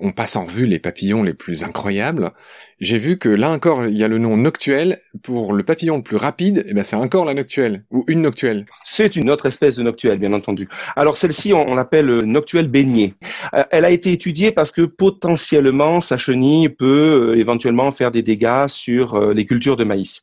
on passe en revue les papillons les plus incroyables. J'ai vu que là encore, il y a le nom noctuel. Pour le papillon le plus rapide, eh ben, c'est encore la noctuelle, ou une noctuelle. C'est une autre espèce de noctuelle, bien entendu. Alors celle-ci, on, l'appelle euh, noctuelle baignée. Euh, elle a été étudiée parce que potentiellement, sa chenille peut euh, éventuellement faire des dégâts sur les cultures de maïs.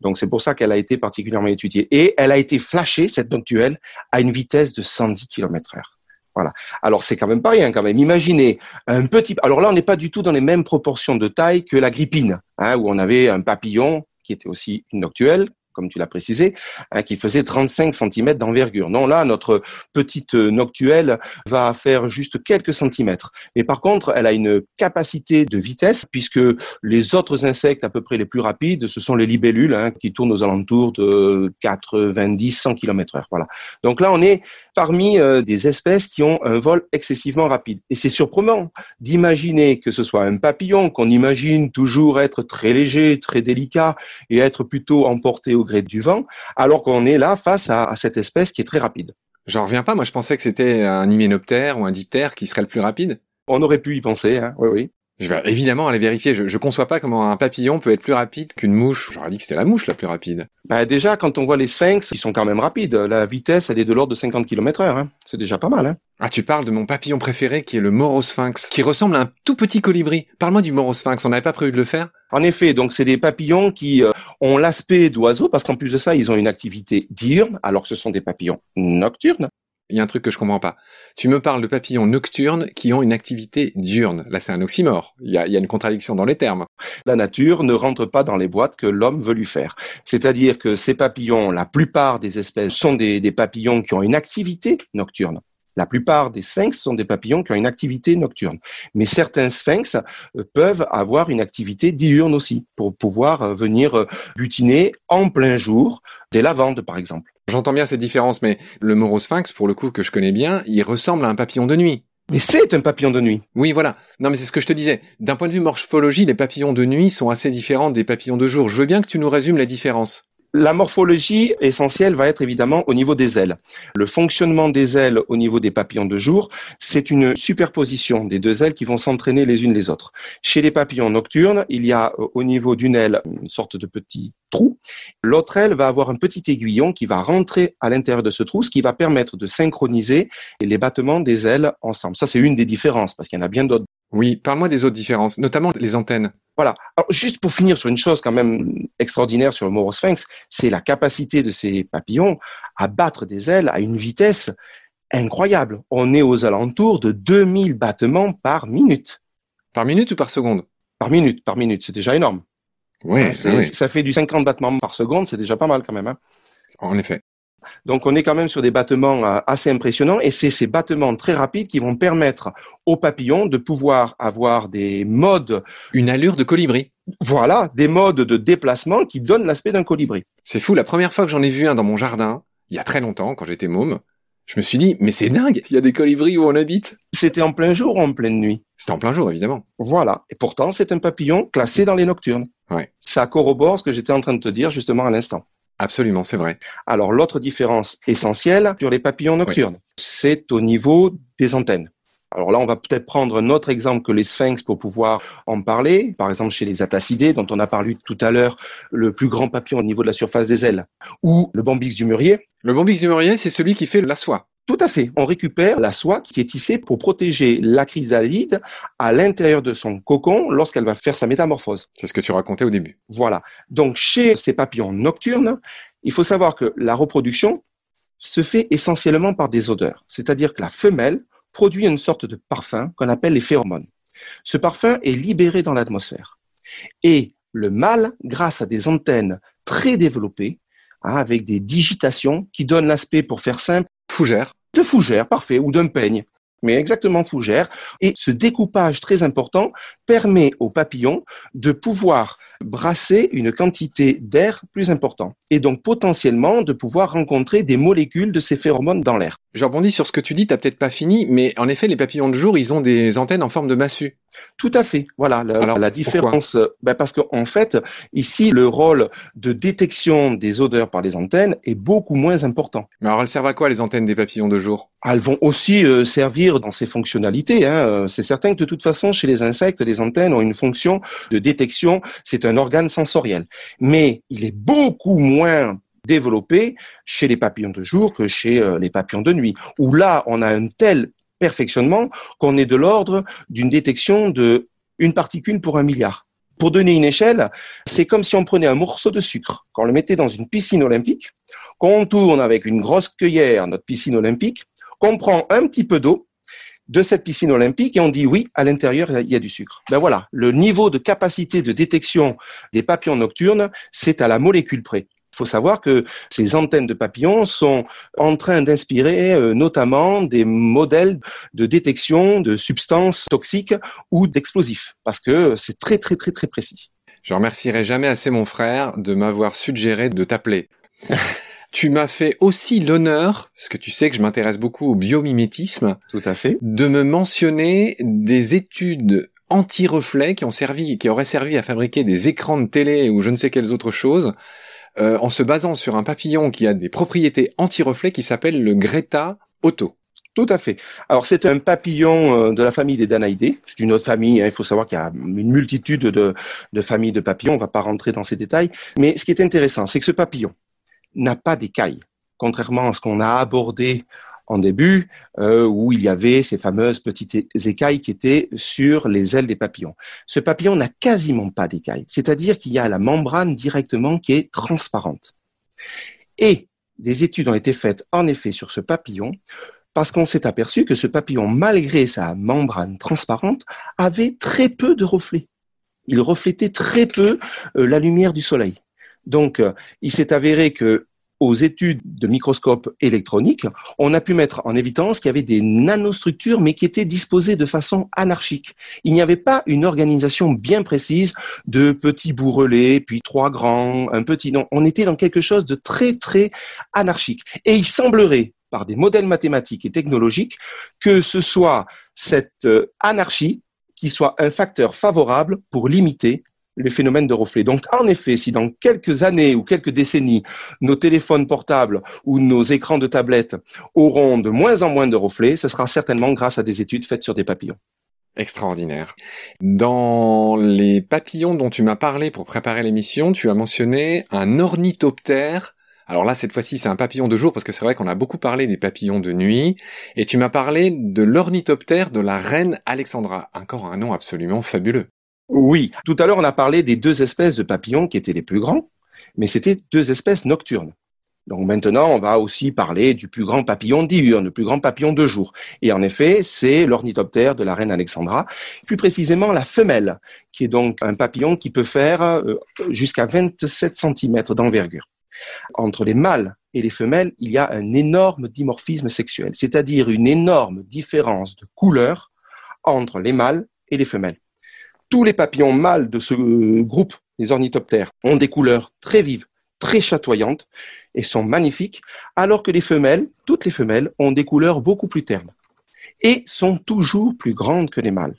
Donc c'est pour ça qu'elle a été particulièrement étudiée. Et elle a été flashée, cette noctuelle, à une vitesse de 110 km heure. Voilà. Alors c'est quand même pas rien quand même. Imaginez un petit. Alors là, on n'est pas du tout dans les mêmes proportions de taille que la grippine, hein, où on avait un papillon qui était aussi une noctuelle, comme tu l'as précisé, hein, qui faisait 35 cm d'envergure. Non, là, notre petite noctuelle va faire juste quelques centimètres. Mais par contre, elle a une capacité de vitesse, puisque les autres insectes à peu près les plus rapides, ce sont les libellules, hein, qui tournent aux alentours de 90-100 km heure. Voilà. Donc là, on est parmi euh, des espèces qui ont un vol excessivement rapide. Et c'est surprenant d'imaginer que ce soit un papillon qu'on imagine toujours être très léger, très délicat et être plutôt emporté au gré du vent, alors qu'on est là face à, cette espèce qui est très rapide. J'en reviens pas, moi je pensais que c'était un hyménoptère ou un diptère qui serait le plus rapide. On aurait pu y penser, hein. oui, oui. Je vais évidemment aller vérifier. Je, je conçois pas comment un papillon peut être plus rapide qu'une mouche. J'aurais dit que c'était la mouche la plus rapide. Bah déjà, quand on voit les sphinx, ils sont quand même rapides. La vitesse, elle est de l'ordre de 50 km heure. Hein. C'est déjà pas mal. Hein. Ah, tu parles de mon papillon préféré qui est le morosphinx, qui ressemble à un tout petit colibri. Parle-moi du morosphinx. On n'avait pas prévu de le faire En effet, donc c'est des papillons qui euh, ont l'aspect d'oiseaux parce qu'en plus de ça, ils ont une activité diurne, alors que ce sont des papillons nocturnes il y a un truc que je comprends pas. Tu me parles de papillons nocturnes qui ont une activité diurne. Là, c'est un oxymore. Il y a, une contradiction dans les termes. La nature ne rentre pas dans les boîtes que l'homme veut lui faire. C'est-à-dire que ces papillons, la plupart des espèces sont des, des papillons qui ont une activité nocturne. La plupart des sphinx sont des papillons qui ont une activité nocturne. Mais certains sphinx euh, peuvent avoir une activité diurne aussi, pour pouvoir euh, venir euh, butiner en plein jour des lavandes, par exemple. J'entends bien cette différence, mais le morosphinx, pour le coup, que je connais bien, il ressemble à un papillon de nuit. Mais c'est un papillon de nuit. Oui, voilà. Non, mais c'est ce que je te disais. D'un point de vue morphologie, les papillons de nuit sont assez différents des papillons de jour. Je veux bien que tu nous résumes la différence. La morphologie essentielle va être évidemment au niveau des ailes. Le fonctionnement des ailes au niveau des papillons de jour, c'est une superposition des deux ailes qui vont s'entraîner les unes les autres. Chez les papillons nocturnes, il y a euh, au niveau d'une aile une sorte de petit trou. L'autre aile va avoir un petit aiguillon qui va rentrer à l'intérieur de ce trou, ce qui va permettre de synchroniser les battements des ailes ensemble. Ça, c'est une des différences, parce qu'il y en a bien d'autres. Oui, parle-moi des autres différences, notamment les antennes. Voilà. Alors, juste pour finir sur une chose quand même extraordinaire sur le morosphinx, c'est la capacité de ces papillons à battre des ailes à une vitesse incroyable. On est aux alentours de 2000 battements par minute. Par minute ou par seconde? Par minute, par minute. C'est déjà énorme. Ouais, Hein, Ça fait du 50 battements par seconde, c'est déjà pas mal quand même. Hein. En effet. Donc on est quand même sur des battements euh, assez impressionnants et c'est ces battements très rapides qui vont permettre aux papillons de pouvoir avoir des modes. Une allure de colibri. Voilà, des modes de déplacement qui donnent l'aspect d'un colibri. C'est fou, la première fois que j'en ai vu un dans mon jardin, il y a très longtemps, quand j'étais môme, je me suis dit, mais c'est dingue, il y a des colibris où on habite. C'était en plein jour ou en pleine nuit? C'était en plein jour, évidemment. Voilà. Et pourtant, c'est un papillon classé dans les nocturnes. Ouais. Ça corrobore ce que j'étais en train de te dire justement à l'instant. Absolument, c'est vrai. Alors, l'autre différence essentielle sur les papillons nocturnes, c'est au niveau des antennes. Alors là, on va peut-être prendre un autre exemple que les sphinx pour pouvoir en parler. Par exemple, chez les atacidés, dont on a parlé tout à l'heure, le plus grand papillon au niveau de la surface des ailes, ou le bambix du mûrier. Le bombix du mûrier, c'est celui qui fait la soie. Tout à fait. On récupère la soie qui est tissée pour protéger la chrysalide à l'intérieur de son cocon lorsqu'elle va faire sa métamorphose. C'est ce que tu racontais au début. Voilà. Donc, chez ces papillons nocturnes, il faut savoir que la reproduction se fait essentiellement par des odeurs. C'est-à-dire que la femelle produit une sorte de parfum qu'on appelle les phéromones. Ce parfum est libéré dans l'atmosphère. Et le mâle, grâce à des antennes très développées, hein, avec des digitations qui donnent l'aspect, pour faire simple, Fougère. de fougère, parfait, ou d'un peigne, mais exactement fougère. Et ce découpage très important permet aux papillons de pouvoir brasser une quantité d'air plus important et donc potentiellement de pouvoir rencontrer des molécules de ces phéromones dans l'air. Je rebondis sur ce que tu dis, t'as peut-être pas fini, mais en effet, les papillons de jour, ils ont des antennes en forme de massue. Tout à fait. Voilà la, Alors, la différence. euh, ben parce qu'en fait, ici, le rôle de détection des odeurs par les antennes est beaucoup moins important. Mais alors, elles servent à quoi, les antennes des papillons de jour? Elles vont aussi euh, servir dans ces fonctionnalités. Hein. Euh, C'est certain que de toute façon, chez les insectes, les antennes ont une fonction de détection. C'est un organe sensoriel. Mais il est beaucoup moins développé chez les papillons de jour que chez les papillons de nuit, où là, on a un tel perfectionnement qu'on est de l'ordre d'une détection de une particule pour un milliard. Pour donner une échelle, c'est comme si on prenait un morceau de sucre, qu'on le mettait dans une piscine olympique, qu'on tourne avec une grosse cueillère notre piscine olympique, qu'on prend un petit peu d'eau de cette piscine olympique et on dit oui, à l'intérieur, il y a du sucre. Ben voilà, le niveau de capacité de détection des papillons nocturnes, c'est à la molécule près. Il faut savoir que ces antennes de papillons sont en train d'inspirer euh, notamment des modèles de détection de substances toxiques ou d'explosifs, parce que c'est très très très très précis. Je remercierai jamais assez mon frère de m'avoir suggéré de t'appeler. tu m'as fait aussi l'honneur, parce que tu sais que je m'intéresse beaucoup au biomimétisme, Tout à fait. de me mentionner des études anti-reflets qui ont servi, qui auraient servi à fabriquer des écrans de télé ou je ne sais quelles autres choses, euh, en se basant sur un papillon qui a des propriétés anti-reflets qui s'appelle le Greta Otto. Tout à fait. Alors c'est un papillon euh, de la famille des Danaïdés. C'est une autre famille. hein. Il faut savoir qu'il y a une multitude de, familles de papillons. On va pas rentrer dans ces détails. Mais ce qui est intéressant, c'est que ce papillon n'a pas d'écailles, contrairement à ce qu'on a abordé en début, euh, où il y avait ces fameuses petites écailles qui étaient sur les ailes des papillons. Ce papillon n'a quasiment pas d'écailles, c'est-à-dire qu'il y a la membrane directement qui est transparente. Et des études ont été faites en effet sur ce papillon parce qu'on s'est aperçu que ce papillon, malgré sa membrane transparente, avait très peu de reflets. Il reflétait très peu euh, la lumière du soleil. Donc, euh, il s'est avéré que aux études de microscope électronique, on a pu mettre en évidence qu'il y avait des nanostructures, mais qui étaient disposées de façon anarchique. Il n'y avait pas une organisation bien précise de petits bourrelets, puis trois grands, un petit. Non, on était dans quelque chose de très, très anarchique. Et il semblerait, par des modèles mathématiques et technologiques, que ce soit cette euh, anarchie qui soit un facteur favorable pour limiter les phénomènes de reflets. Donc, en effet, si dans quelques années ou quelques décennies, nos téléphones portables ou nos écrans de tablette auront de moins en moins de reflets, ce sera certainement grâce à des études faites sur des papillons. Extraordinaire. Dans les papillons dont tu m'as parlé pour préparer l'émission, tu as mentionné un ornithoptère. Alors là, cette fois-ci, c'est un papillon de jour parce que c'est vrai qu'on a beaucoup parlé des papillons de nuit. Et tu m'as parlé de l'ornithoptère de la reine Alexandra. Encore un nom absolument fabuleux. Oui. Tout à l'heure, on a parlé des deux espèces de papillons qui étaient les plus grands, mais c'était deux espèces nocturnes. Donc maintenant, on va aussi parler du plus grand papillon diurne, le plus grand papillon de jour. Et en effet, c'est l'ornithoptère de la reine Alexandra, plus précisément la femelle, qui est donc un papillon qui peut faire euh, jusqu'à 27 cm d'envergure. Entre les mâles et les femelles, il y a un énorme dimorphisme sexuel, c'est-à-dire une énorme différence de couleur entre les mâles et les femelles. Tous les papillons mâles de ce groupe, les ornithoptères, ont des couleurs très vives, très chatoyantes et sont magnifiques, alors que les femelles, toutes les femelles, ont des couleurs beaucoup plus ternes et sont toujours plus grandes que les mâles.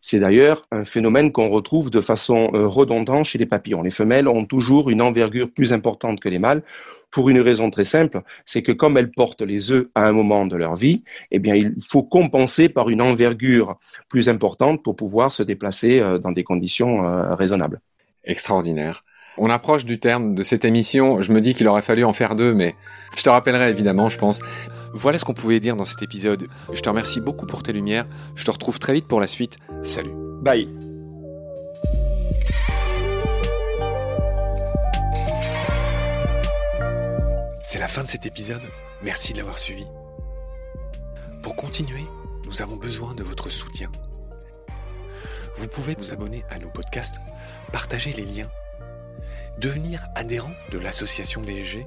C'est d'ailleurs un phénomène qu'on retrouve de façon euh, redondante chez les papillons. Les femelles ont toujours une envergure plus importante que les mâles pour une raison très simple, c'est que comme elles portent les œufs à un moment de leur vie, eh bien il faut compenser par une envergure plus importante pour pouvoir se déplacer euh, dans des conditions euh, raisonnables. Extraordinaire. On approche du terme de cette émission. Je me dis qu'il aurait fallu en faire deux, mais je te rappellerai évidemment, je pense. Voilà ce qu'on pouvait dire dans cet épisode. Je te remercie beaucoup pour tes lumières. Je te retrouve très vite pour la suite. Salut. Bye. C'est la fin de cet épisode. Merci de l'avoir suivi. Pour continuer, nous avons besoin de votre soutien. Vous pouvez vous abonner à nos podcasts, partager les liens devenir adhérent de l'association BSG